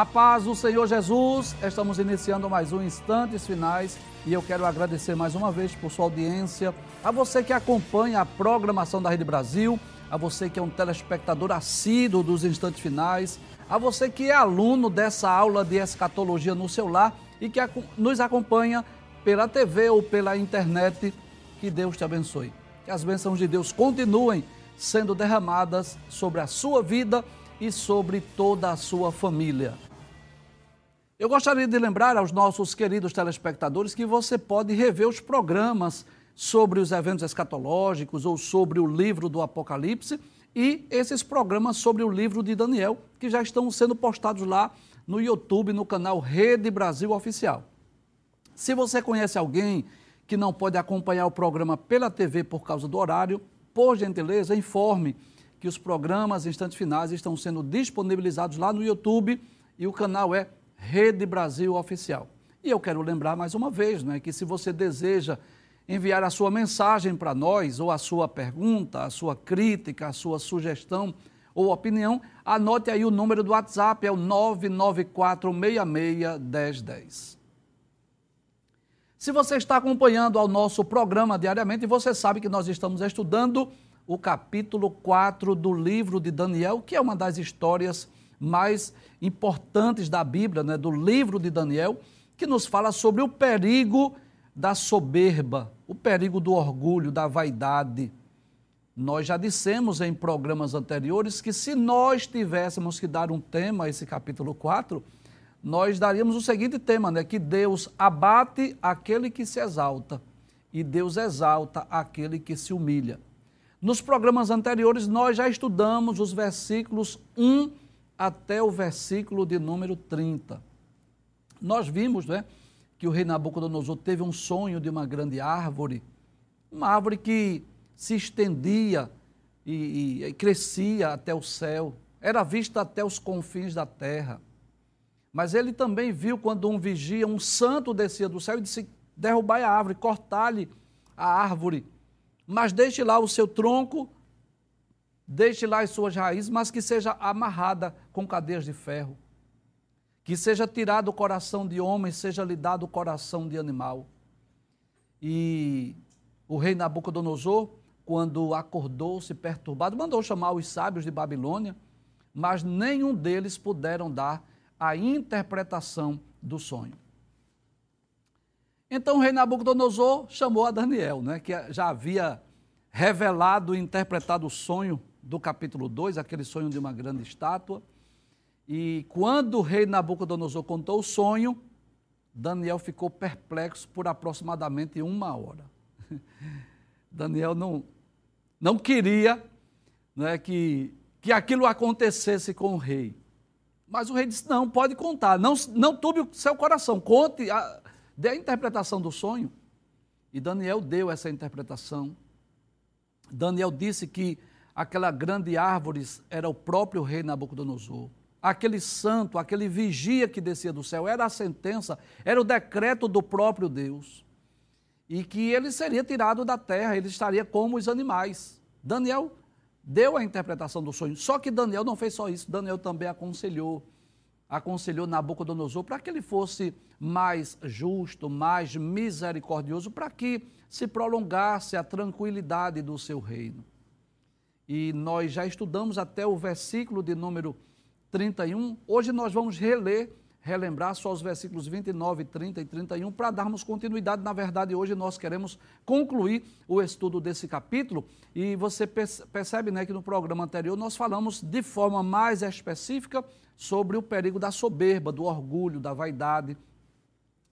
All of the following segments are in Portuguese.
A paz do Senhor Jesus, estamos iniciando mais um Instantes Finais e eu quero agradecer mais uma vez por sua audiência, a você que acompanha a programação da Rede Brasil, a você que é um telespectador assíduo dos Instantes Finais, a você que é aluno dessa aula de escatologia no celular e que nos acompanha pela TV ou pela internet. Que Deus te abençoe. Que as bênçãos de Deus continuem sendo derramadas sobre a sua vida e sobre toda a sua família. Eu gostaria de lembrar aos nossos queridos telespectadores que você pode rever os programas sobre os eventos escatológicos ou sobre o livro do Apocalipse e esses programas sobre o livro de Daniel, que já estão sendo postados lá no YouTube, no canal Rede Brasil Oficial. Se você conhece alguém que não pode acompanhar o programa pela TV por causa do horário, por gentileza, informe que os programas Instantes Finais estão sendo disponibilizados lá no YouTube e o canal é Rede Brasil Oficial. E eu quero lembrar mais uma vez né, que se você deseja enviar a sua mensagem para nós, ou a sua pergunta, a sua crítica, a sua sugestão ou opinião, anote aí o número do WhatsApp, é o 994661010. Se você está acompanhando ao nosso programa diariamente, você sabe que nós estamos estudando o capítulo 4 do livro de Daniel, que é uma das histórias mais importantes da Bíblia, né, do livro de Daniel, que nos fala sobre o perigo da soberba, o perigo do orgulho, da vaidade. Nós já dissemos em programas anteriores que se nós tivéssemos que dar um tema a esse capítulo 4, nós daríamos o seguinte tema, né? Que Deus abate aquele que se exalta e Deus exalta aquele que se humilha. Nos programas anteriores, nós já estudamos os versículos 1 até o versículo de número 30. Nós vimos né, que o rei Nabucodonosor teve um sonho de uma grande árvore, uma árvore que se estendia e, e, e crescia até o céu, era vista até os confins da terra. Mas ele também viu quando um vigia, um santo descia do céu e disse: derrubai a árvore, cortai-lhe a árvore mas deixe lá o seu tronco, deixe lá as suas raízes, mas que seja amarrada com cadeias de ferro. Que seja tirado o coração de homem, seja lhe dado o coração de animal. E o rei Nabucodonosor, quando acordou-se perturbado, mandou chamar os sábios de Babilônia, mas nenhum deles puderam dar a interpretação do sonho. Então o rei Nabucodonosor chamou a Daniel, né, que já havia revelado e interpretado o sonho do capítulo 2, aquele sonho de uma grande estátua. E quando o rei Nabucodonosor contou o sonho, Daniel ficou perplexo por aproximadamente uma hora. Daniel não, não queria né, que, que aquilo acontecesse com o rei. Mas o rei disse: Não, pode contar, não, não tube o seu coração, conte, a, dê a interpretação do sonho. E Daniel deu essa interpretação. Daniel disse que aquela grande árvore era o próprio rei Nabucodonosor. Aquele santo, aquele vigia que descia do céu, era a sentença, era o decreto do próprio Deus. E que ele seria tirado da terra, ele estaria como os animais. Daniel deu a interpretação do sonho. Só que Daniel não fez só isso, Daniel também aconselhou aconselhou Nabucodonosor para que ele fosse mais justo, mais misericordioso, para que se prolongasse a tranquilidade do seu reino. E nós já estudamos até o versículo de número 31. Hoje nós vamos reler, relembrar só os versículos 29, 30 e 31 para darmos continuidade. Na verdade, hoje nós queremos concluir o estudo desse capítulo e você percebe né, que no programa anterior nós falamos de forma mais específica sobre o perigo da soberba, do orgulho, da vaidade.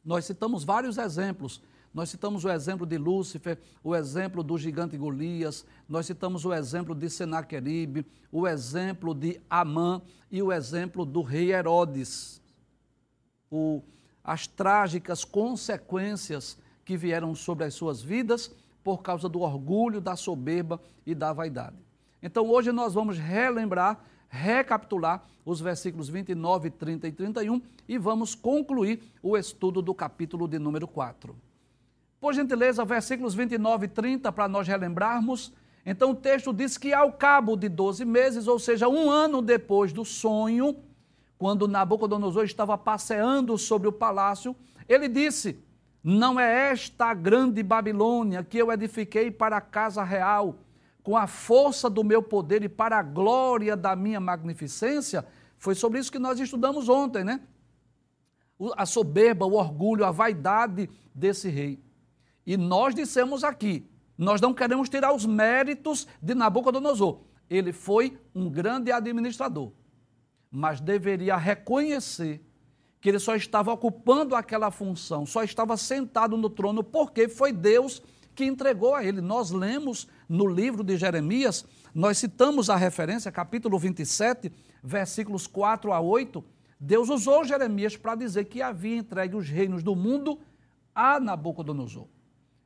Nós citamos vários exemplos. Nós citamos o exemplo de Lúcifer, o exemplo do gigante Golias, nós citamos o exemplo de Senaqueribe, o exemplo de Amã e o exemplo do rei Herodes. O, as trágicas consequências que vieram sobre as suas vidas por causa do orgulho, da soberba e da vaidade. Então hoje nós vamos relembrar recapitular os versículos 29, 30 e 31 e vamos concluir o estudo do capítulo de número 4. Por gentileza, versículos 29 e 30 para nós relembrarmos. Então o texto diz que ao cabo de 12 meses, ou seja, um ano depois do sonho, quando Nabucodonosor estava passeando sobre o palácio, ele disse: Não é esta a grande Babilônia que eu edifiquei para a casa real, com a força do meu poder e para a glória da minha magnificência? Foi sobre isso que nós estudamos ontem, né? A soberba, o orgulho, a vaidade desse rei. E nós dissemos aqui, nós não queremos tirar os méritos de Nabucodonosor. Ele foi um grande administrador, mas deveria reconhecer que ele só estava ocupando aquela função, só estava sentado no trono porque foi Deus que entregou a ele. Nós lemos no livro de Jeremias, nós citamos a referência, capítulo 27, versículos 4 a 8. Deus usou Jeremias para dizer que havia entregue os reinos do mundo a Nabucodonosor.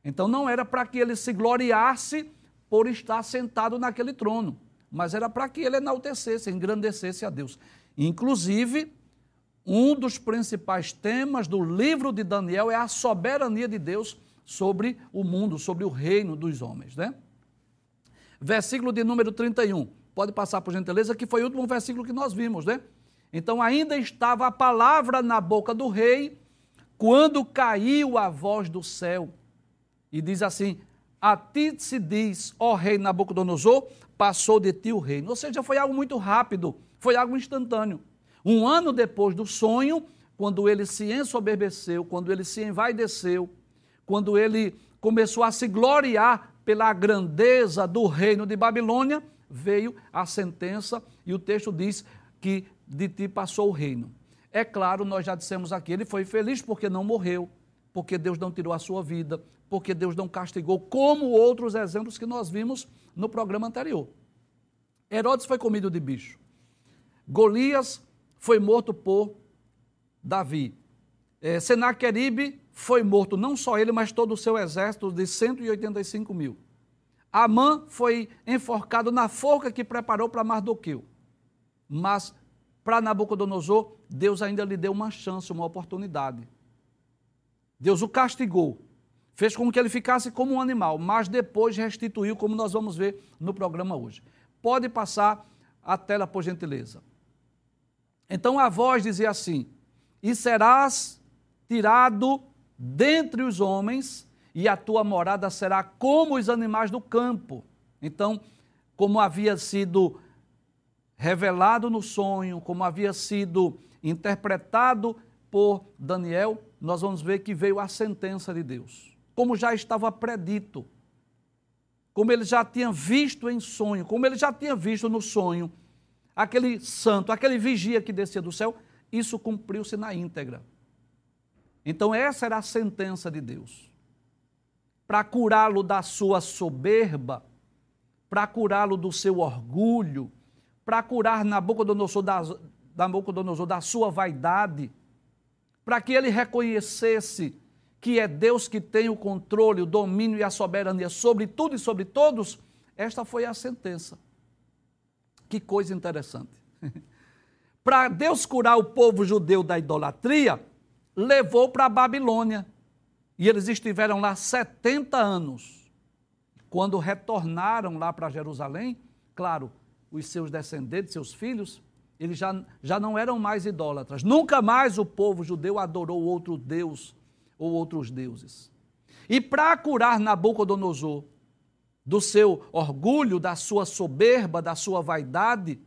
Então não era para que ele se gloriasse por estar sentado naquele trono, mas era para que ele enaltecesse, engrandecesse a Deus. Inclusive, um dos principais temas do livro de Daniel é a soberania de Deus sobre o mundo, sobre o reino dos homens, né? Versículo de número 31. Pode passar por gentileza, que foi o último versículo que nós vimos, né? Então ainda estava a palavra na boca do rei quando caiu a voz do céu. E diz assim: A ti se diz, ó rei Nabucodonosor, passou de ti o reino. Ou seja, foi algo muito rápido, foi algo instantâneo. Um ano depois do sonho, quando ele se ensoberbeceu, quando ele se envaideceu, quando ele começou a se gloriar pela grandeza do reino de Babilônia, veio a sentença e o texto diz que de ti passou o reino. É claro, nós já dissemos aqui, ele foi feliz porque não morreu, porque Deus não tirou a sua vida, porque Deus não castigou, como outros exemplos que nós vimos no programa anterior. Herodes foi comido de bicho. Golias foi morto por Davi. É, Senaqueribe foi morto, não só ele, mas todo o seu exército de 185 mil. Amã foi enforcado na forca que preparou para Mardoqueu. Mas para Nabucodonosor, Deus ainda lhe deu uma chance, uma oportunidade. Deus o castigou, fez com que ele ficasse como um animal, mas depois restituiu, como nós vamos ver no programa hoje. Pode passar a tela, por gentileza. Então a voz dizia assim: E serás tirado dentre os homens, e a tua morada será como os animais do campo. Então, como havia sido revelado no sonho, como havia sido interpretado por Daniel, nós vamos ver que veio a sentença de Deus. Como já estava predito, como ele já tinha visto em sonho, como ele já tinha visto no sonho aquele santo, aquele vigia que descia do céu, isso cumpriu-se na íntegra. Então, essa era a sentença de Deus. Para curá-lo da sua soberba, para curá-lo do seu orgulho, para curar Nabucodonosor da, Nabucodonosor da sua vaidade, para que ele reconhecesse que é Deus que tem o controle, o domínio e a soberania sobre tudo e sobre todos, esta foi a sentença. Que coisa interessante. para Deus curar o povo judeu da idolatria, levou para a Babilônia. E eles estiveram lá 70 anos. Quando retornaram lá para Jerusalém, claro, os seus descendentes, seus filhos, eles já, já não eram mais idólatras. Nunca mais o povo judeu adorou outro Deus ou outros deuses. E para curar Nabucodonosor do seu orgulho, da sua soberba, da sua vaidade,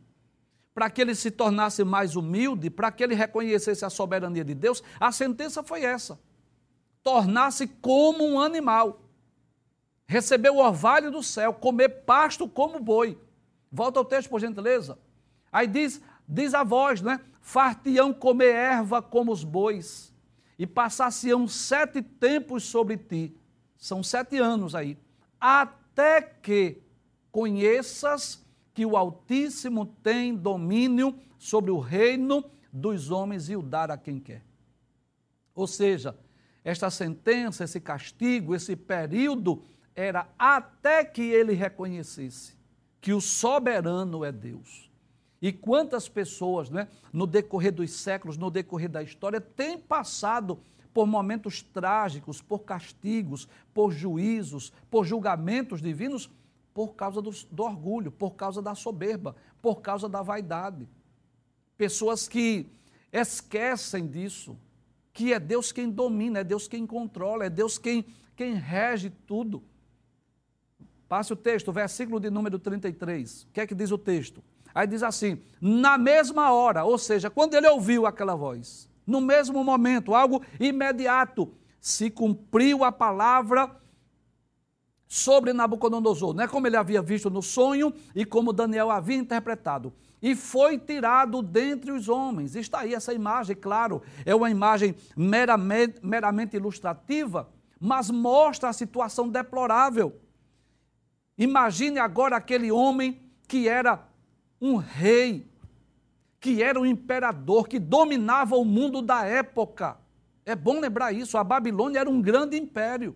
para que ele se tornasse mais humilde, para que ele reconhecesse a soberania de Deus, a sentença foi essa: tornar-se como um animal, receber o orvalho do céu, comer pasto como boi. Volta ao texto, por gentileza. Aí diz, diz a voz, né? Fartião comer erva como os bois, e passar-se-ão sete tempos sobre ti. São sete anos aí. Até que conheças que o Altíssimo tem domínio sobre o reino dos homens e o dar a quem quer. Ou seja, esta sentença, esse castigo, esse período era até que ele reconhecesse que o soberano é Deus. E quantas pessoas, né, no decorrer dos séculos, no decorrer da história, têm passado por momentos trágicos, por castigos, por juízos, por julgamentos divinos, por causa do, do orgulho, por causa da soberba, por causa da vaidade. Pessoas que esquecem disso, que é Deus quem domina, é Deus quem controla, é Deus quem, quem rege tudo. Passe o texto, versículo de número 33. O que é que diz o texto? Aí diz assim: na mesma hora, ou seja, quando ele ouviu aquela voz, no mesmo momento, algo imediato, se cumpriu a palavra sobre Nabucodonosor, não é como ele havia visto no sonho e como Daniel havia interpretado. E foi tirado dentre os homens. Está aí essa imagem, claro, é uma imagem meramente, meramente ilustrativa, mas mostra a situação deplorável. Imagine agora aquele homem que era um rei, que era um imperador, que dominava o mundo da época. É bom lembrar isso, a Babilônia era um grande império.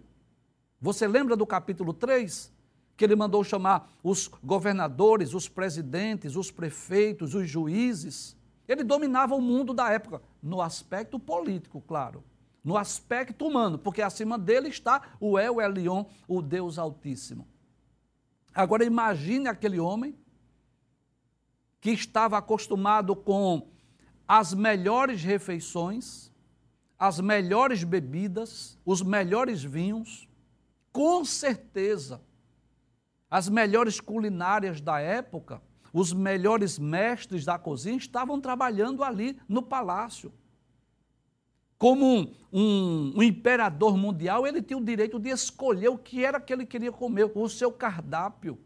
Você lembra do capítulo 3? Que ele mandou chamar os governadores, os presidentes, os prefeitos, os juízes. Ele dominava o mundo da época, no aspecto político, claro. No aspecto humano, porque acima dele está o El Elion, o Deus Altíssimo. Agora imagine aquele homem que estava acostumado com as melhores refeições, as melhores bebidas, os melhores vinhos, com certeza, as melhores culinárias da época, os melhores mestres da cozinha estavam trabalhando ali no palácio. Como um, um, um, imperador mundial, ele tinha o direito de escolher o que era que ele queria comer, o seu cardápio.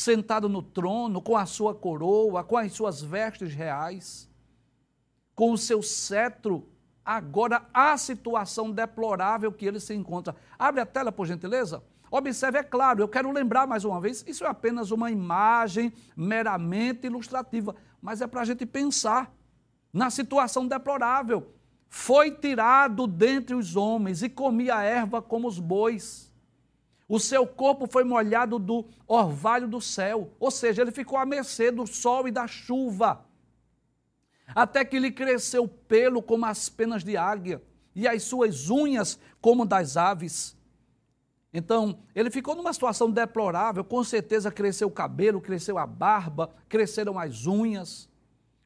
Sentado no trono, com a sua coroa, com as suas vestes reais, com o seu cetro agora a situação deplorável que ele se encontra. Abre a tela, por gentileza. Observe, é claro, eu quero lembrar mais uma vez, isso é apenas uma imagem meramente ilustrativa, mas é para a gente pensar na situação deplorável. Foi tirado dentre os homens e comia erva como os bois. O seu corpo foi molhado do orvalho do céu, ou seja, ele ficou à mercê do sol e da chuva até que lhe cresceu pelo como as penas de águia e as suas unhas como das aves. Então, ele ficou numa situação deplorável, com certeza cresceu o cabelo, cresceu a barba, cresceram as unhas,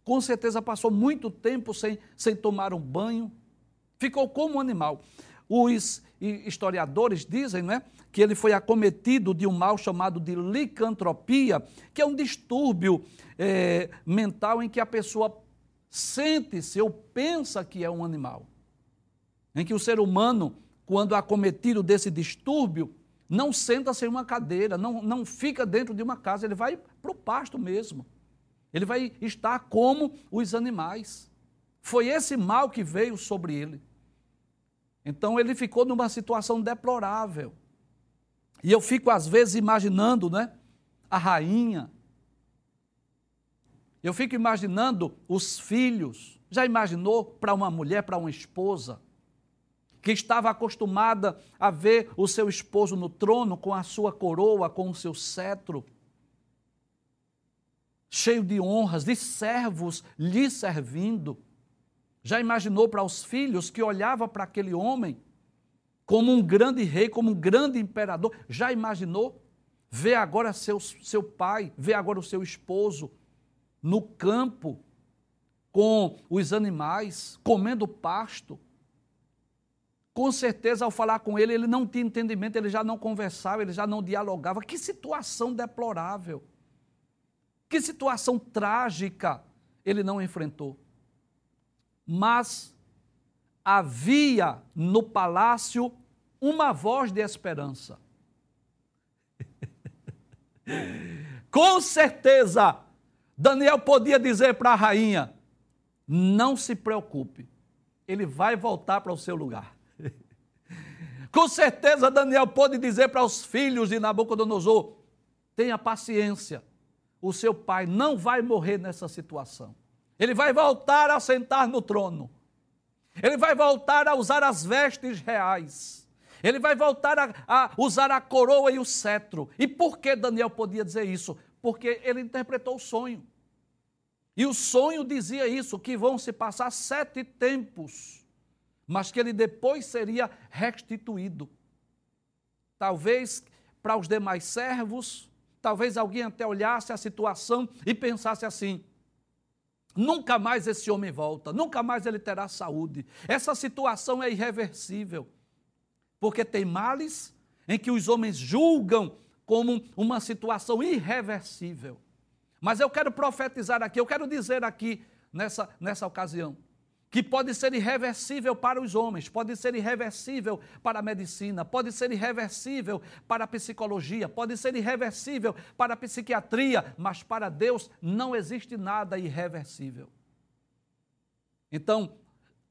com certeza passou muito tempo sem, sem tomar um banho, ficou como um animal. Os historiadores dizem né, que ele foi acometido de um mal chamado de licantropia, que é um distúrbio é, mental em que a pessoa sente-se ou pensa que é um animal. Em que o ser humano, quando acometido desse distúrbio, não senta-se em uma cadeira, não, não fica dentro de uma casa, ele vai para o pasto mesmo. Ele vai estar como os animais. Foi esse mal que veio sobre ele. Então ele ficou numa situação deplorável. E eu fico às vezes imaginando, né, a rainha eu fico imaginando os filhos. Já imaginou para uma mulher, para uma esposa, que estava acostumada a ver o seu esposo no trono com a sua coroa, com o seu cetro, cheio de honras, de servos lhe servindo. Já imaginou para os filhos que olhava para aquele homem como um grande rei, como um grande imperador? Já imaginou? Ver agora seu, seu pai, ver agora o seu esposo no campo com os animais, comendo pasto. Com certeza, ao falar com ele, ele não tinha entendimento, ele já não conversava, ele já não dialogava. Que situação deplorável. Que situação trágica ele não enfrentou. Mas havia no palácio uma voz de esperança. Com certeza, Daniel podia dizer para a rainha: não se preocupe, ele vai voltar para o seu lugar. Com certeza, Daniel pode dizer para os filhos de Nabucodonosor: tenha paciência, o seu pai não vai morrer nessa situação. Ele vai voltar a sentar no trono. Ele vai voltar a usar as vestes reais. Ele vai voltar a, a, usar a coroa e o cetro. E por que Daniel podia dizer isso? porque ele interpretou o sonho. E o sonho dizia isso: que vão se passar sete tempos, mas que ele depois seria restituído. Talvez para os demais servos, talvez alguém até olhasse a situação e pensasse assim: Nunca mais esse homem volta, nunca mais ele terá saúde. Essa situação é irreversível, porque tem males em que os homens julgam como uma situação irreversível. Mas eu quero profetizar aqui, eu quero dizer aqui nessa, nessa ocasião, que pode ser irreversível para os homens, pode ser irreversível para a medicina, pode ser irreversível para a psicologia, pode ser irreversível para a psiquiatria, mas para Deus não existe nada irreversível. Então,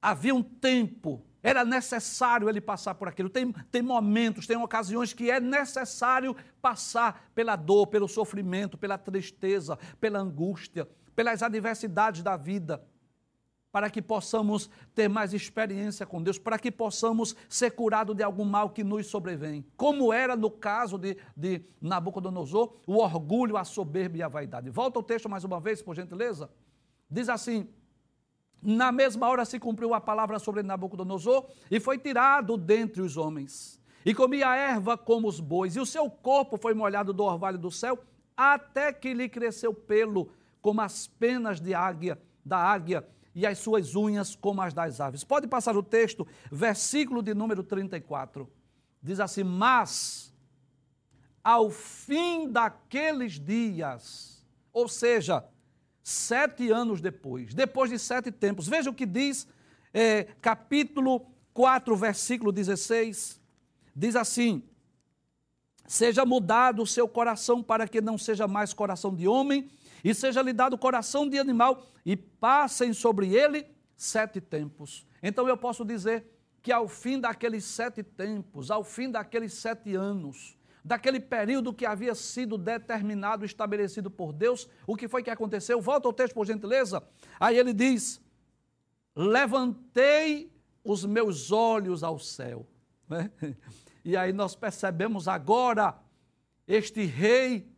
havia um tempo, era necessário ele passar por aquilo. Tem, tem momentos, tem ocasiões que é necessário passar pela dor, pelo sofrimento, pela tristeza, pela angústia, pelas adversidades da vida para que possamos ter mais experiência com Deus, para que possamos ser curados de algum mal que nos sobrevém. Como era no caso de, de Nabucodonosor, o orgulho, a soberba e a vaidade. Volta o texto mais uma vez, por gentileza. Diz assim: Na mesma hora se cumpriu a palavra sobre Nabucodonosor e foi tirado dentre os homens. E comia erva como os bois, e o seu corpo foi molhado do orvalho do céu, até que lhe cresceu pelo, como as penas de águia, da águia, e as suas unhas como as das aves. Pode passar o texto, versículo de número 34. Diz assim: Mas ao fim daqueles dias, ou seja, sete anos depois, depois de sete tempos, veja o que diz, é, capítulo 4, versículo 16. Diz assim: Seja mudado o seu coração para que não seja mais coração de homem e seja-lhe dado coração de animal, e passem sobre ele sete tempos. Então eu posso dizer que ao fim daqueles sete tempos, ao fim daqueles sete anos, daquele período que havia sido determinado, estabelecido por Deus, o que foi que aconteceu? Volta ao texto, por gentileza. Aí ele diz: Levantei os meus olhos ao céu. Né? E aí nós percebemos agora este rei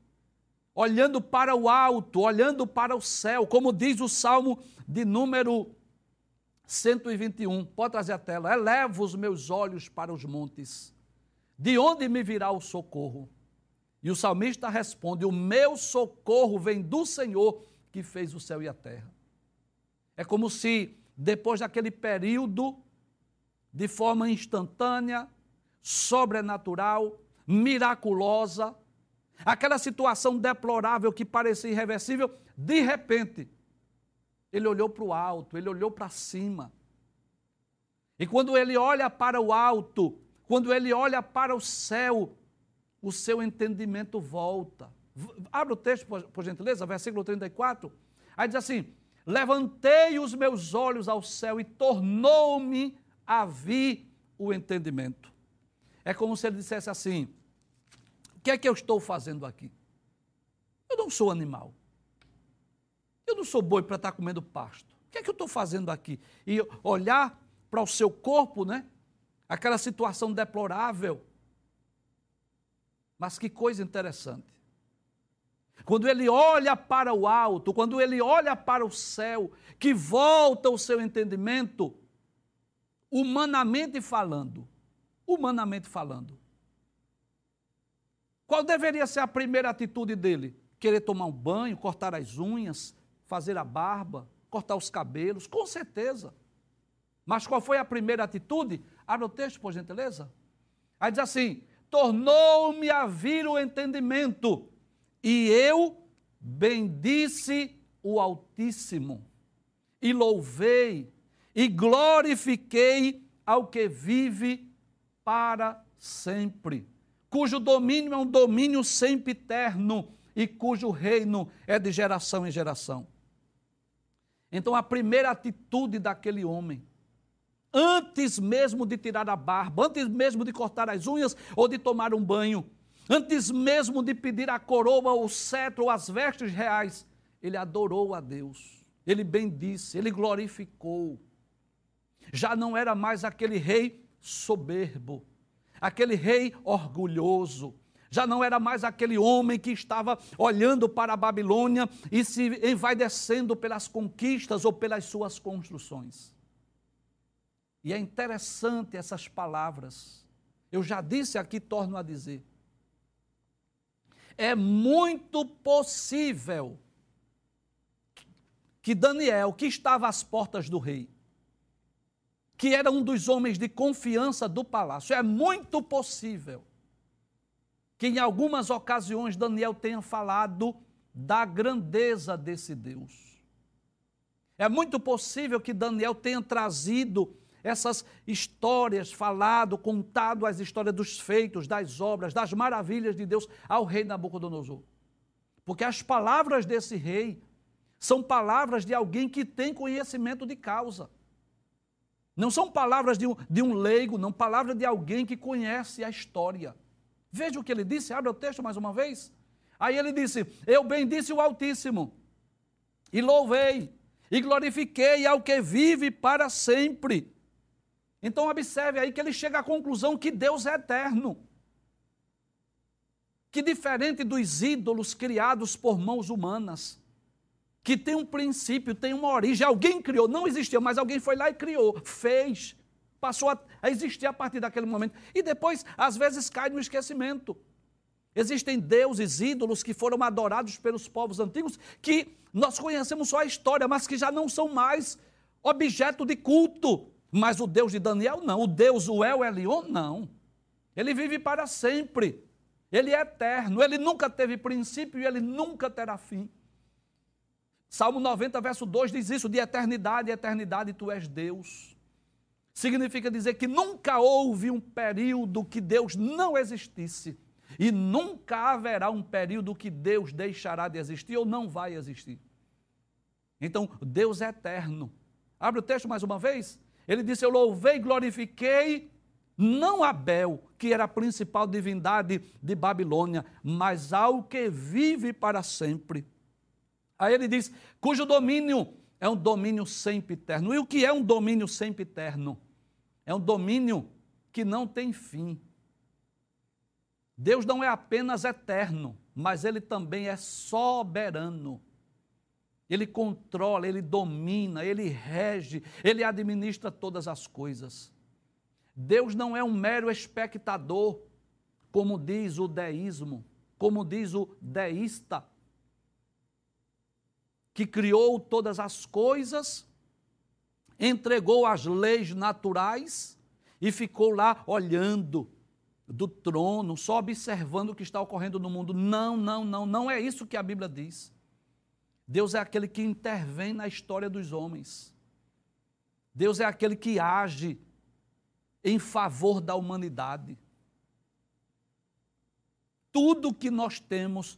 olhando para o alto, olhando para o céu, como diz o Salmo de número 121. Pode trazer a tela. Elevo os meus olhos para os montes. De onde me virá o socorro? E o salmista responde: O meu socorro vem do Senhor que fez o céu e a terra. É como se, depois daquele período, de forma instantânea, sobrenatural, miraculosa, aquela situação deplorável que parecia irreversível, de repente, ele olhou para o alto, ele olhou para cima. E quando ele olha para o alto, quando ele olha para o céu, o seu entendimento volta. Abra o texto, por gentileza, versículo 34. Aí diz assim: Levantei os meus olhos ao céu e tornou-me a vir o entendimento. É como se ele dissesse assim: que é que eu estou fazendo aqui? Eu não sou animal. Eu não sou boi para estar comendo pasto. O que é que eu estou fazendo aqui? E olhar para o seu corpo, né? Aquela situação deplorável. Mas que coisa interessante. Quando ele olha para o alto, quando ele olha para o céu, que volta o seu entendimento, humanamente falando, humanamente falando, qual deveria ser a primeira atitude dele? Querer tomar um banho, cortar as unhas, fazer a barba, cortar os cabelos? Com certeza. Mas qual foi a primeira atitude? Abra o texto, por gentileza. Aí diz assim: tornou-me a vir o entendimento, e eu bendisse o Altíssimo, e louvei, e glorifiquei ao que vive para sempre cujo domínio é um domínio sempre eterno e cujo reino é de geração em geração. Então, a primeira atitude daquele homem, antes mesmo de tirar a barba, antes mesmo de cortar as unhas ou de tomar um banho, antes mesmo de pedir a coroa, o cetro ou as vestes reais, ele adorou a Deus, ele bendisse, ele glorificou. Já não era mais aquele rei soberbo, aquele rei orgulhoso. Já não era mais aquele homem que estava olhando para a Babilônia e se envaidecendo pelas conquistas ou pelas suas construções. E é interessante essas palavras. Eu já disse aqui, torno a dizer. É muito possível que Daniel, que estava às portas do rei, que era um dos homens de confiança do palácio, é muito possível que em algumas ocasiões Daniel tenha falado da grandeza desse Deus. É muito possível que Daniel tenha trazido essas histórias, falado, contado as histórias dos feitos, das obras, das maravilhas de Deus ao rei Nabucodonosor. Porque as palavras desse rei são palavras de alguém que tem conhecimento de causa. Não são palavras de um, de um leigo, não, palavras de alguém que conhece a história. Veja o que ele disse, abre o texto mais uma vez. Aí ele disse: Eu bendisse o Altíssimo, e louvei, e glorifiquei ao que vive para sempre. Então, observe aí que ele chega à conclusão que Deus é eterno. Que diferente dos ídolos criados por mãos humanas, que tem um princípio, tem uma origem, alguém criou, não existia, mas alguém foi lá e criou, fez, passou a, a existir a partir daquele momento. E depois, às vezes, cai no esquecimento. Existem deuses, ídolos que foram adorados pelos povos antigos, que nós conhecemos só a história, mas que já não são mais objeto de culto. Mas o Deus de Daniel, não. O Deus, o El Elion, não. Ele vive para sempre. Ele é eterno. Ele nunca teve princípio e ele nunca terá fim. Salmo 90, verso 2 diz isso: de eternidade, eternidade, tu és Deus. Significa dizer que nunca houve um período que Deus não existisse. E nunca haverá um período que Deus deixará de existir ou não vai existir. Então, Deus é eterno. Abre o texto mais uma vez. Ele disse: Eu louvei e glorifiquei não Abel, que era a principal divindade de Babilônia, mas ao que vive para sempre. Aí ele diz: cujo domínio é um domínio sempre eterno. E o que é um domínio sempre eterno? É um domínio que não tem fim. Deus não é apenas eterno, mas ele também é soberano. Ele controla, ele domina, ele rege, ele administra todas as coisas. Deus não é um mero espectador, como diz o deísmo, como diz o deísta, que criou todas as coisas, entregou as leis naturais e ficou lá olhando do trono, só observando o que está ocorrendo no mundo. Não, não, não, não é isso que a Bíblia diz. Deus é aquele que intervém na história dos homens. Deus é aquele que age em favor da humanidade. Tudo que nós temos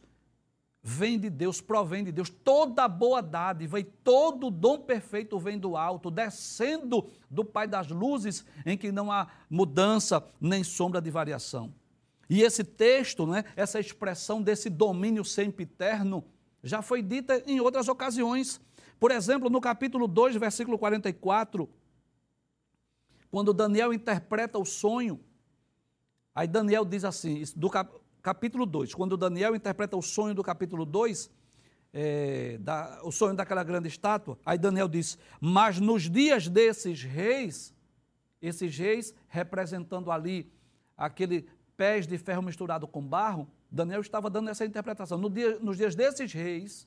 vem de Deus, provém de Deus. Toda boa dádiva e todo dom perfeito vem do alto, descendo do Pai das luzes, em que não há mudança nem sombra de variação. E esse texto, né, essa expressão desse domínio sempre eterno, já foi dita em outras ocasiões. Por exemplo, no capítulo 2, versículo 44, quando Daniel interpreta o sonho, aí Daniel diz assim, do capítulo 2, quando Daniel interpreta o sonho do capítulo 2, é, o sonho daquela grande estátua, aí Daniel diz: Mas nos dias desses reis, esses reis representando ali aquele pés de ferro misturado com barro, Daniel estava dando essa interpretação. No dia, nos dias desses reis,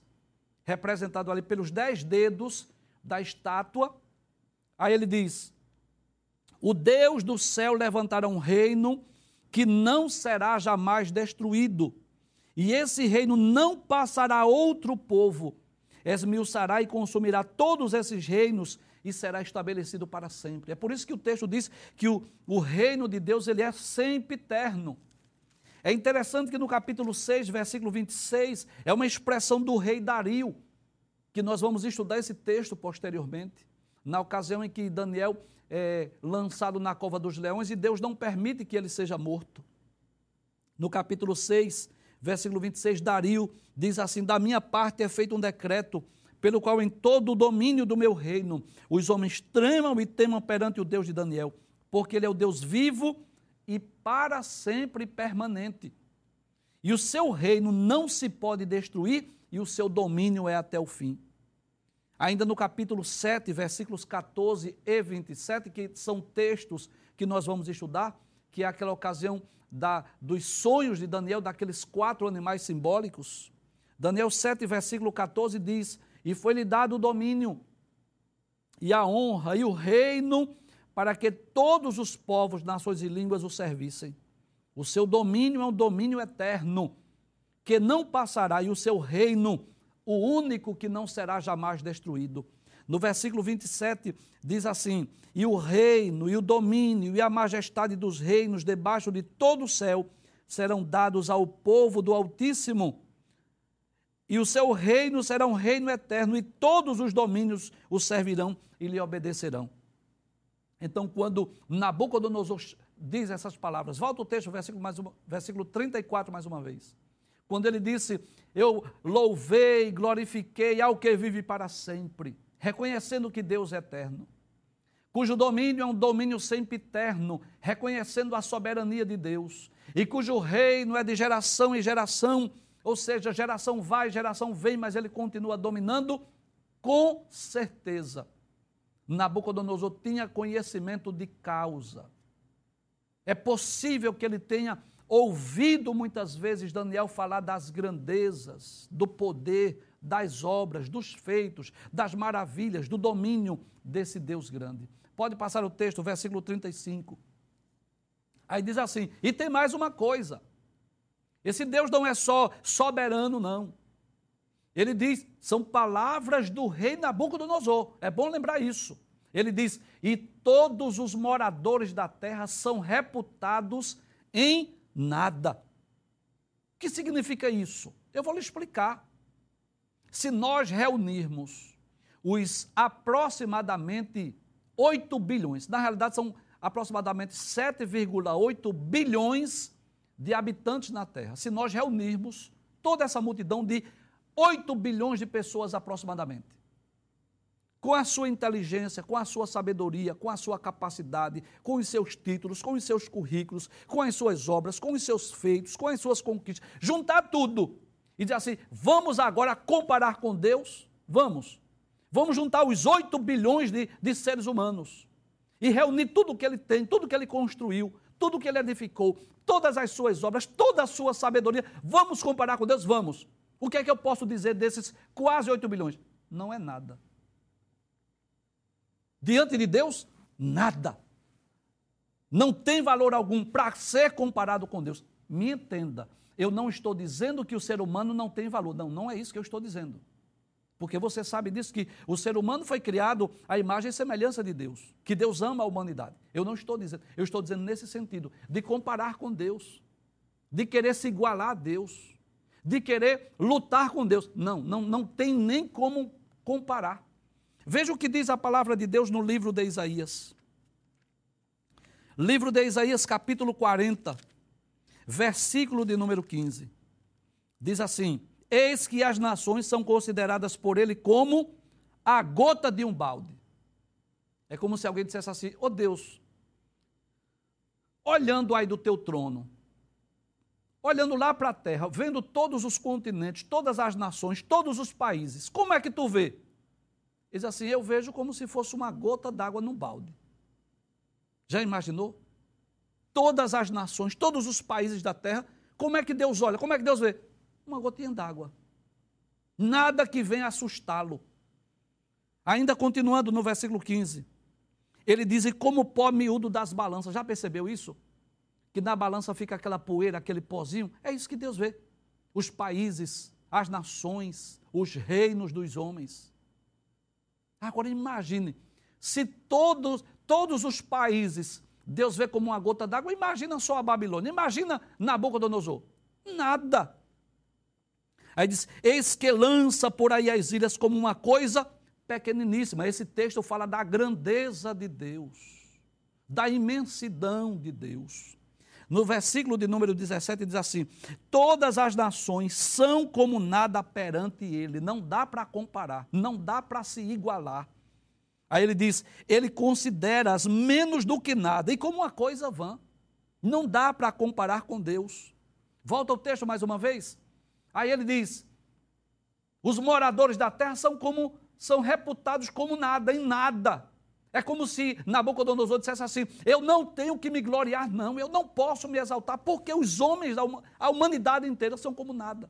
representado ali pelos dez dedos da estátua, aí ele diz: O Deus do céu levantará um reino que não será jamais destruído, e esse reino não passará a outro povo, esmiuçará e consumirá todos esses reinos e será estabelecido para sempre. É por isso que o texto diz que o, o reino de Deus ele é sempre eterno. É interessante que no capítulo 6, versículo 26, é uma expressão do rei Dario, que nós vamos estudar esse texto posteriormente, na ocasião em que Daniel é lançado na cova dos leões e Deus não permite que ele seja morto. No capítulo 6, versículo 26, Dario diz assim: Da minha parte é feito um decreto, pelo qual em todo o domínio do meu reino os homens tremam e temam perante o Deus de Daniel, porque ele é o Deus vivo e para sempre permanente. E o seu reino não se pode destruir e o seu domínio é até o fim. Ainda no capítulo 7, versículos 14 e 27, que são textos que nós vamos estudar, que é aquela ocasião da, dos sonhos de Daniel, daqueles quatro animais simbólicos. Daniel 7, versículo 14 diz: e foi-lhe dado o domínio e a honra e o reino para que todos os povos, nações e línguas o servissem. O seu domínio é um domínio eterno, que não passará, e o seu reino, o único que não será jamais destruído. No versículo 27 diz assim: E o reino, e o domínio, e a majestade dos reinos debaixo de todo o céu serão dados ao povo do Altíssimo. E o seu reino será um reino eterno, e todos os domínios o servirão e lhe obedecerão. Então, quando Nabucodonosor diz essas palavras, volta o texto, versículo, mais uma, versículo 34, mais uma vez. Quando ele disse: Eu louvei, glorifiquei ao que vive para sempre, reconhecendo que Deus é eterno, cujo domínio é um domínio sempre eterno, reconhecendo a soberania de Deus, e cujo reino é de geração em geração, ou seja, geração vai, geração vem, mas ele continua dominando com certeza. Nabucodonosor tinha conhecimento de causa. É possível que ele tenha ouvido muitas vezes Daniel falar das grandezas, do poder, das obras, dos feitos, das maravilhas, do domínio desse Deus grande. Pode passar o texto, versículo 35. Aí diz assim: e tem mais uma coisa. Esse Deus não é só soberano, não. Ele diz, são palavras do rei Nabucodonosor. É bom lembrar isso. Ele diz: E todos os moradores da terra são reputados em nada. O que significa isso? Eu vou lhe explicar. Se nós reunirmos os aproximadamente 8 bilhões, na realidade são aproximadamente 7,8 bilhões de habitantes na Terra. Se nós reunirmos toda essa multidão de 8 bilhões de pessoas aproximadamente, com a sua inteligência, com a sua sabedoria, com a sua capacidade, com os seus títulos, com os seus currículos, com as suas obras, com os seus feitos, com as suas conquistas, juntar tudo e dizer assim: vamos agora comparar com Deus? Vamos. Vamos juntar os 8 bilhões de, de seres humanos e reunir tudo o que ele tem, tudo que ele construiu, tudo que ele edificou, todas as suas obras, toda a sua sabedoria. Vamos comparar com Deus? Vamos. O que é que eu posso dizer desses quase 8 bilhões? Não é nada. Diante de Deus, nada. Não tem valor algum para ser comparado com Deus. Me entenda, eu não estou dizendo que o ser humano não tem valor. Não, não é isso que eu estou dizendo. Porque você sabe disso que o ser humano foi criado à imagem e semelhança de Deus, que Deus ama a humanidade. Eu não estou dizendo, eu estou dizendo nesse sentido, de comparar com Deus, de querer se igualar a Deus, de querer lutar com Deus. Não, não, não tem nem como comparar. Veja o que diz a palavra de Deus no livro de Isaías. Livro de Isaías, capítulo 40, versículo de número 15. Diz assim: Eis que as nações são consideradas por ele como a gota de um balde. É como se alguém dissesse assim: Ó oh Deus, olhando aí do teu trono, olhando lá para a terra, vendo todos os continentes, todas as nações, todos os países, como é que tu vê? Diz assim: Eu vejo como se fosse uma gota d'água num balde. Já imaginou? Todas as nações, todos os países da terra, como é que Deus olha? Como é que Deus vê? Uma gotinha d'água. Nada que venha assustá-lo. Ainda continuando no versículo 15, ele diz: E como o pó miúdo das balanças. Já percebeu isso? Que na balança fica aquela poeira, aquele pozinho. É isso que Deus vê. Os países, as nações, os reinos dos homens. Agora imagine, se todos, todos os países Deus vê como uma gota d'água, imagina só a Babilônia, imagina Nabucodonosor. Nada. Aí diz: Eis que lança por aí as ilhas como uma coisa pequeniníssima. Esse texto fala da grandeza de Deus, da imensidão de Deus. No versículo de número 17 diz assim: Todas as nações são como nada perante ele. Não dá para comparar, não dá para se igualar. Aí ele diz: Ele considera as menos do que nada, e como uma coisa vã. Não dá para comparar com Deus. Volta ao texto mais uma vez. Aí ele diz: Os moradores da terra são como são reputados como nada, em nada. É como se Nabucodonosor dissesse assim: Eu não tenho que me gloriar, não, eu não posso me exaltar, porque os homens, a humanidade inteira são como nada.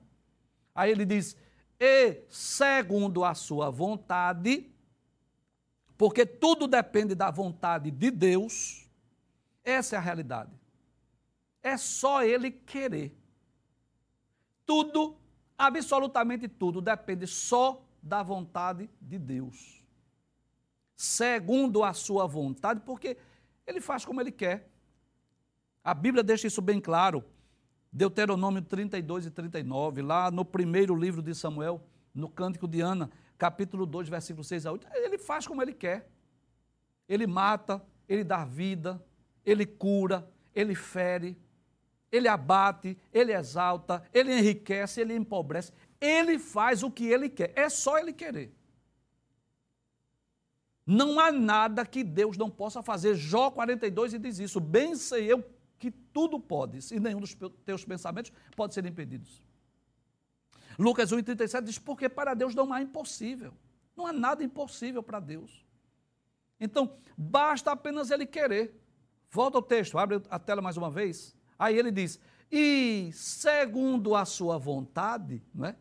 Aí ele diz: e segundo a sua vontade, porque tudo depende da vontade de Deus, essa é a realidade. É só ele querer. Tudo, absolutamente tudo, depende só da vontade de Deus. Segundo a sua vontade, porque ele faz como ele quer. A Bíblia deixa isso bem claro. Deuteronômio 32 e 39, lá no primeiro livro de Samuel, no Cântico de Ana, capítulo 2, versículo 6 a 8. Ele faz como ele quer. Ele mata, ele dá vida, ele cura, ele fere, ele abate, ele exalta, ele enriquece, ele empobrece. Ele faz o que ele quer. É só ele querer. Não há nada que Deus não possa fazer. Jó 42 e diz isso. Bem sei eu que tudo podes, e nenhum dos teus pensamentos pode ser impedidos. Lucas 1,37 diz: Porque para Deus não há impossível. Não há nada impossível para Deus. Então, basta apenas ele querer. Volta ao texto, abre a tela mais uma vez. Aí ele diz: E segundo a sua vontade, não é?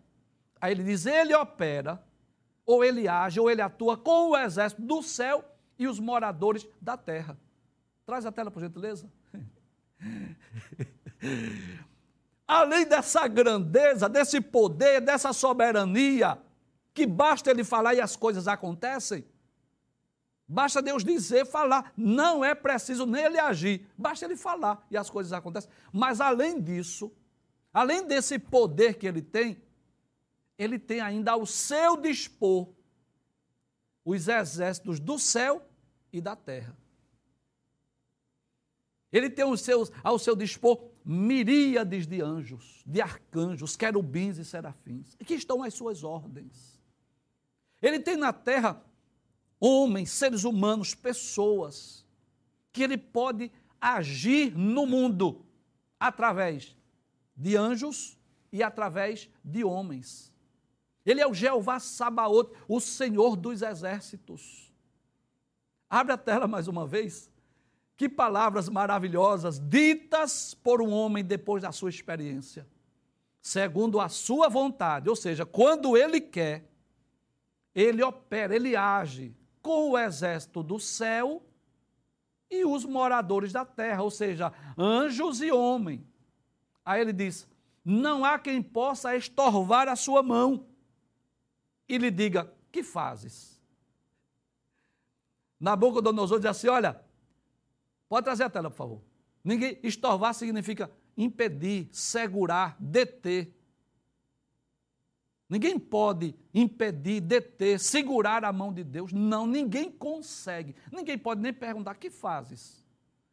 Aí ele diz: ele opera, ou ele age, ou ele atua com o exército do céu e os moradores da terra. Traz a tela, por gentileza. Além dessa grandeza, desse poder, dessa soberania, que basta ele falar e as coisas acontecem. Basta Deus dizer, falar. Não é preciso nem ele agir. Basta ele falar e as coisas acontecem. Mas além disso, além desse poder que ele tem, ele tem ainda ao seu dispor os exércitos do céu e da terra. Ele tem os seus, ao seu dispor miríades de anjos, de arcanjos, querubins e serafins, que estão às suas ordens. Ele tem na terra homens, seres humanos, pessoas, que ele pode agir no mundo através de anjos e através de homens. Ele é o Jeová Sabaote, o Senhor dos exércitos. Abre a tela mais uma vez. Que palavras maravilhosas ditas por um homem depois da sua experiência. Segundo a sua vontade, ou seja, quando ele quer, ele opera, ele age com o exército do céu e os moradores da terra, ou seja, anjos e homem. Aí ele diz: Não há quem possa estorvar a sua mão e lhe diga: Que fazes? Nabucodonosor diz assim: Olha, pode trazer a tela, por favor. Ninguém, estorvar significa impedir, segurar, deter. Ninguém pode impedir, deter, segurar a mão de Deus. Não, ninguém consegue. Ninguém pode nem perguntar: que fazes?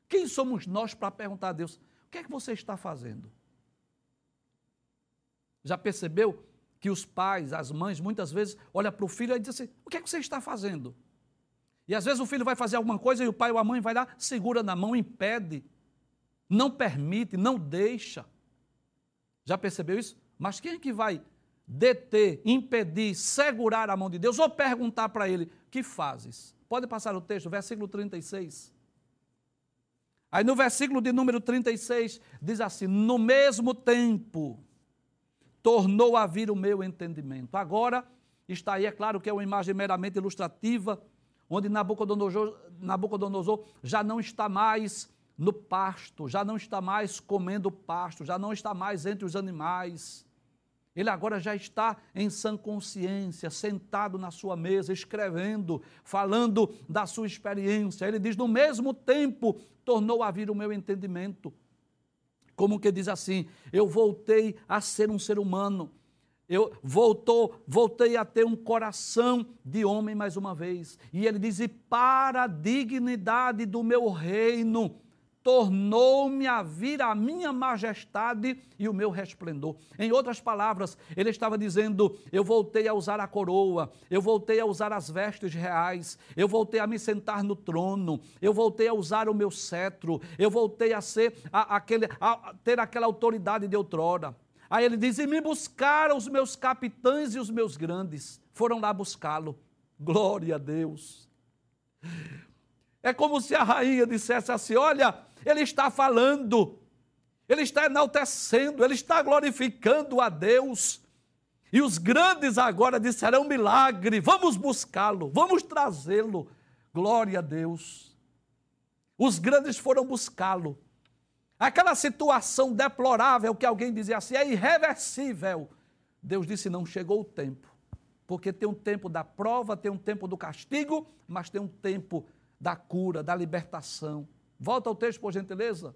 Quem somos nós para perguntar a Deus: o que é que você está fazendo? Já percebeu que os pais, as mães, muitas vezes olham para o filho e dizem assim: o que é que você está fazendo? E às vezes o filho vai fazer alguma coisa e o pai ou a mãe vai lá, segura na mão, impede, não permite, não deixa. Já percebeu isso? Mas quem é que vai deter, impedir, segurar a mão de Deus ou perguntar para ele: que fazes? Pode passar o texto, versículo 36. Aí no versículo de número 36 diz assim: No mesmo tempo, tornou a vir o meu entendimento. Agora está aí, é claro que é uma imagem meramente ilustrativa, onde Nabucodonosor, Nabucodonosor já não está mais no pasto, já não está mais comendo pasto, já não está mais entre os animais. Ele agora já está em sã consciência, sentado na sua mesa, escrevendo, falando da sua experiência. Ele diz: no mesmo tempo tornou a vir o meu entendimento como que diz assim: eu voltei a ser um ser humano. Eu voltou, voltei a ter um coração de homem mais uma vez. E ele diz: e para a dignidade do meu reino, tornou-me a vir a minha majestade e o meu resplendor. Em outras palavras, ele estava dizendo: Eu voltei a usar a coroa, eu voltei a usar as vestes reais, eu voltei a me sentar no trono, eu voltei a usar o meu cetro, eu voltei a ser a, aquele, a ter aquela autoridade de outrora. Aí ele diz: E me buscaram os meus capitães e os meus grandes, foram lá buscá-lo. Glória a Deus. É como se a rainha dissesse assim: Olha, ele está falando, ele está enaltecendo, ele está glorificando a Deus. E os grandes agora disseram milagre, vamos buscá-lo, vamos trazê-lo. Glória a Deus. Os grandes foram buscá-lo. Aquela situação deplorável que alguém dizia assim, é irreversível. Deus disse: não chegou o tempo. Porque tem um tempo da prova, tem um tempo do castigo, mas tem um tempo da cura, da libertação. Volta ao texto, por gentileza.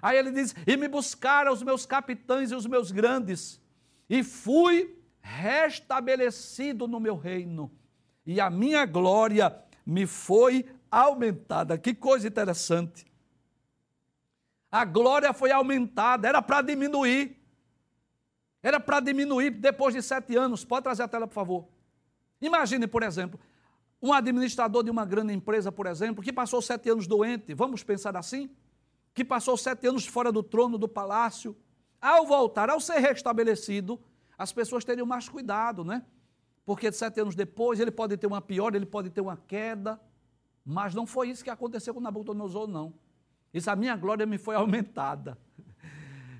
Aí ele diz: E me buscaram os meus capitães e os meus grandes, e fui restabelecido no meu reino, e a minha glória me foi aumentada. Que coisa interessante. A glória foi aumentada, era para diminuir. Era para diminuir depois de sete anos. Pode trazer a tela, por favor. Imagine, por exemplo, um administrador de uma grande empresa, por exemplo, que passou sete anos doente, vamos pensar assim? Que passou sete anos fora do trono do palácio. Ao voltar, ao ser restabelecido, as pessoas teriam mais cuidado, né? Porque sete anos depois ele pode ter uma pior, ele pode ter uma queda. Mas não foi isso que aconteceu com Nabucodonosor, não. Isso a minha glória me foi aumentada.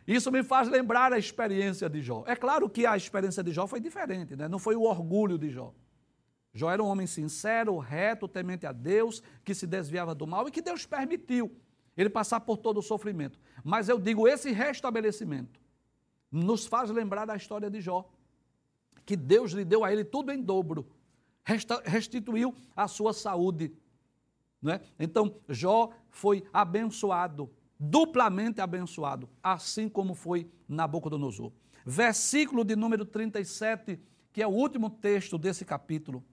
Isso me faz lembrar a experiência de Jó. É claro que a experiência de Jó foi diferente, né? não foi o orgulho de Jó. Jó era um homem sincero, reto, temente a Deus, que se desviava do mal e que Deus permitiu ele passar por todo o sofrimento. Mas eu digo, esse restabelecimento nos faz lembrar da história de Jó, que Deus lhe deu a ele tudo em dobro, restituiu a sua saúde. Né? Então, Jó foi abençoado, duplamente abençoado, assim como foi Nabucodonosor. Versículo de número 37, que é o último texto desse capítulo.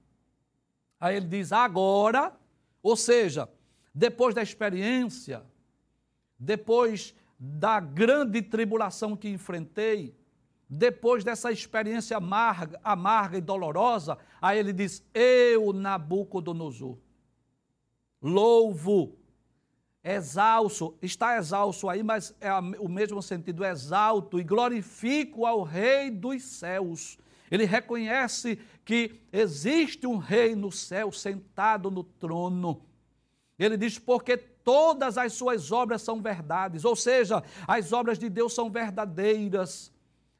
Aí ele diz: agora, ou seja, depois da experiência, depois da grande tribulação que enfrentei, depois dessa experiência amarga, amarga e dolorosa, aí ele diz: Eu, Nabucodonosor, louvo, exalço, está exalço aí, mas é o mesmo sentido, exalto e glorifico ao Rei dos céus ele reconhece que existe um rei no céu sentado no trono. Ele diz: porque todas as suas obras são verdades, ou seja, as obras de Deus são verdadeiras.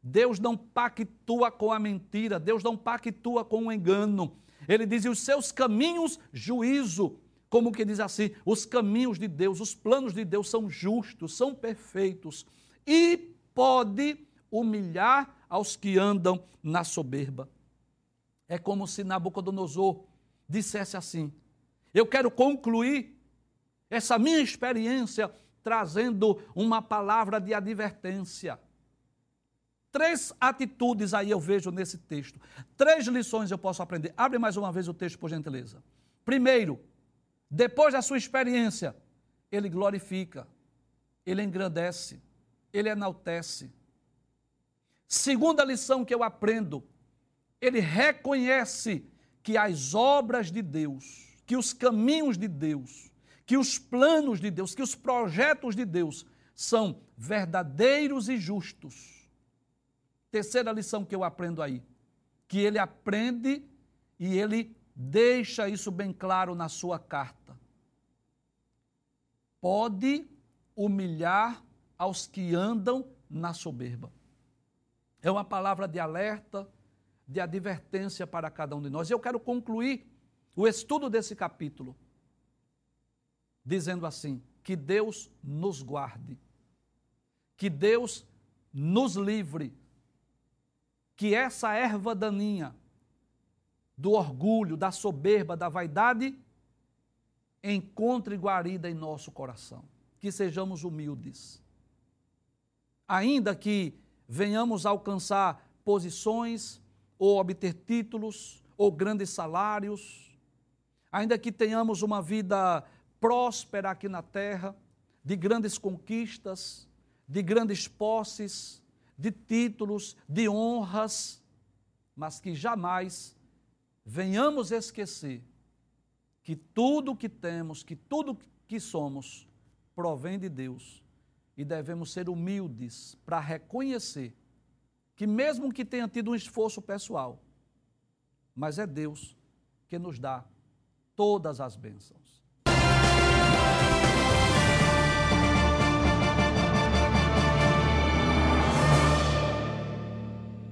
Deus não pactua com a mentira, Deus não pactua com o engano. Ele diz: e os seus caminhos, juízo. Como que diz assim? Os caminhos de Deus, os planos de Deus são justos, são perfeitos. E pode humilhar aos que andam na soberba. É como se Nabucodonosor dissesse assim: Eu quero concluir essa minha experiência trazendo uma palavra de advertência. Três atitudes aí eu vejo nesse texto. Três lições eu posso aprender. Abre mais uma vez o texto, por gentileza. Primeiro, depois da sua experiência, ele glorifica, ele engrandece, ele enaltece, Segunda lição que eu aprendo, ele reconhece que as obras de Deus, que os caminhos de Deus, que os planos de Deus, que os projetos de Deus são verdadeiros e justos. Terceira lição que eu aprendo aí, que ele aprende e ele deixa isso bem claro na sua carta. Pode humilhar aos que andam na soberba. É uma palavra de alerta, de advertência para cada um de nós. E eu quero concluir o estudo desse capítulo dizendo assim: que Deus nos guarde, que Deus nos livre, que essa erva daninha do orgulho, da soberba, da vaidade encontre guarida em nosso coração, que sejamos humildes. Ainda que venhamos alcançar posições ou obter títulos ou grandes salários, ainda que tenhamos uma vida próspera aqui na terra, de grandes conquistas, de grandes posses, de títulos, de honras, mas que jamais venhamos esquecer que tudo que temos, que tudo que somos, provém de Deus e devemos ser humildes para reconhecer que, mesmo que tenha tido um esforço pessoal, mas é Deus que nos dá todas as bênçãos.